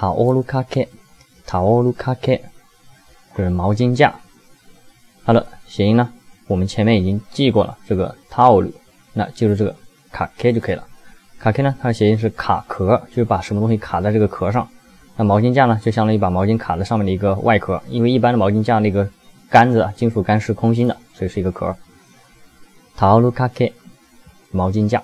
塔欧鲁卡克，塔欧鲁卡克，就是毛巾架。好的谐音呢，我们前面已经记过了，这个塔欧鲁，那就是这个卡克就可以了。卡克呢，它的谐音是卡壳，就是把什么东西卡在这个壳上。那毛巾架呢，就相当于把毛巾卡在上面的一个外壳，因为一般的毛巾架那个杆子，金属杆是空心的，所以是一个壳。塔欧鲁卡克，毛巾架。